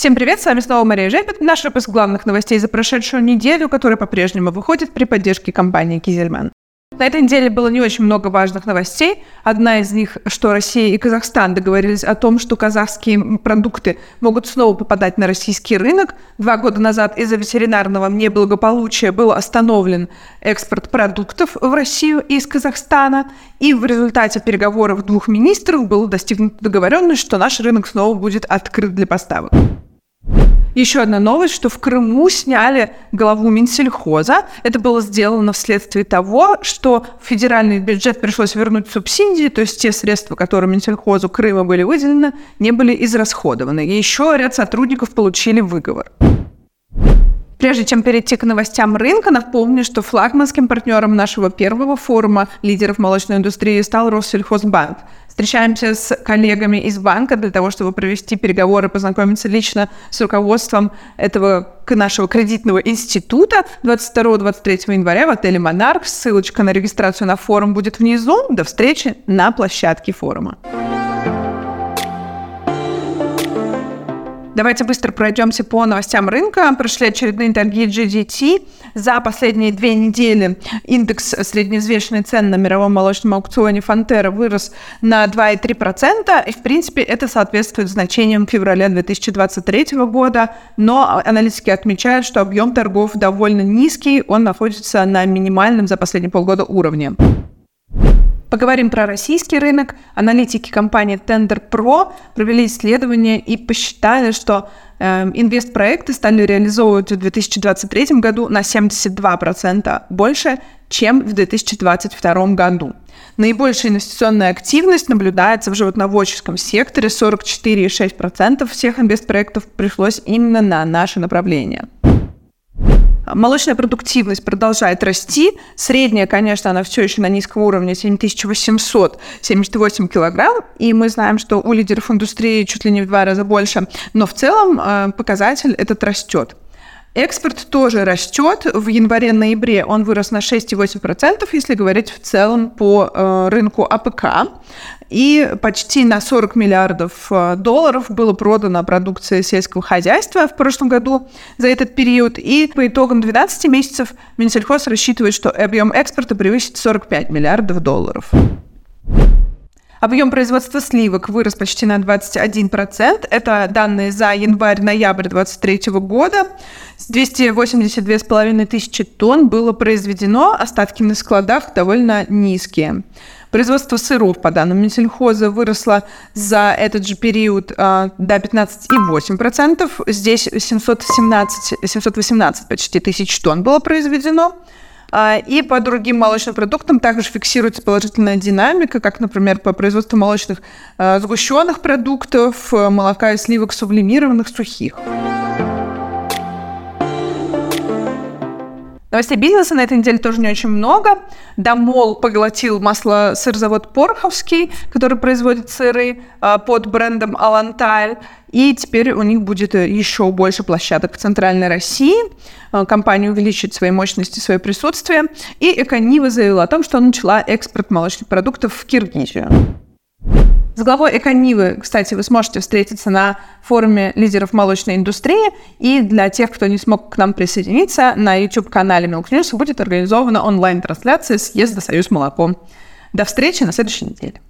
Всем привет, с вами снова Мария Жепет. Наш выпуск главных новостей за прошедшую неделю, который по-прежнему выходит при поддержке компании Кизельман. На этой неделе было не очень много важных новостей. Одна из них, что Россия и Казахстан договорились о том, что казахские продукты могут снова попадать на российский рынок. Два года назад из-за ветеринарного неблагополучия был остановлен экспорт продуктов в Россию из Казахстана. И в результате переговоров двух министров было достигнута договоренность, что наш рынок снова будет открыт для поставок. Еще одна новость, что в Крыму сняли главу Минсельхоза. Это было сделано вследствие того, что в федеральный бюджет пришлось вернуть субсидии, то есть те средства, которые Минсельхозу Крыма были выделены, не были израсходованы. И еще ряд сотрудников получили выговор. Прежде чем перейти к новостям рынка, напомню, что флагманским партнером нашего первого форума лидеров молочной индустрии стал Россельхозбанк. Встречаемся с коллегами из банка для того, чтобы провести переговоры, познакомиться лично с руководством этого нашего кредитного института 22-23 января в отеле «Монарх». Ссылочка на регистрацию на форум будет внизу. До встречи на площадке форума. Давайте быстро пройдемся по новостям рынка. Прошли очередные торги GDT. За последние две недели индекс среднеизвешенной цен на мировом молочном аукционе Фонтера вырос на 2,3%. И, в принципе, это соответствует значениям февраля 2023 года. Но аналитики отмечают, что объем торгов довольно низкий. Он находится на минимальном за последние полгода уровне. Поговорим про российский рынок. Аналитики компании Tender Pro провели исследование и посчитали, что э, инвестпроекты стали реализовывать в 2023 году на 72% больше, чем в 2022 году. Наибольшая инвестиционная активность наблюдается в животноводческом секторе. 44,6% всех инвестпроектов пришлось именно на наше направление. Молочная продуктивность продолжает расти. Средняя, конечно, она все еще на низком уровне 7878 килограмм. И мы знаем, что у лидеров индустрии чуть ли не в два раза больше. Но в целом э, показатель этот растет. Экспорт тоже растет. В январе-ноябре он вырос на 6,8%, если говорить в целом по э, рынку АПК. И почти на 40 миллиардов э, долларов было продано продукции сельского хозяйства в прошлом году за этот период. И по итогам 12 месяцев Минсельхоз рассчитывает, что объем экспорта превысит 45 миллиардов долларов. Объем производства сливок вырос почти на 21%. Это данные за январь-ноябрь 2023 года. 282,5 тысячи тонн было произведено, остатки на складах довольно низкие. Производство сыров, по данным Минсельхоза, выросло за этот же период э, до 15,8%. Здесь 717, 718 почти тысяч тонн было произведено. А, и по другим молочным продуктам также фиксируется положительная динамика, как, например, по производству молочных а, сгущенных продуктов, э, молока и сливок сублимированных, сухих. Новостей бизнеса на этой неделе тоже не очень много. Дамол поглотил масло сырзавод Пороховский, который производит сыры а, под брендом Алантайль. И теперь у них будет э, еще больше площадок в Центральной России. А, компания увеличит свои мощности, свое присутствие. И Эконива заявила о том, что начала экспорт молочных продуктов в Киргизию. С главой Эконивы, кстати, вы сможете встретиться на форуме лидеров молочной индустрии. И для тех, кто не смог к нам присоединиться, на YouTube-канале Milk News будет организована онлайн-трансляция съезда «Союз молоко». До встречи на следующей неделе.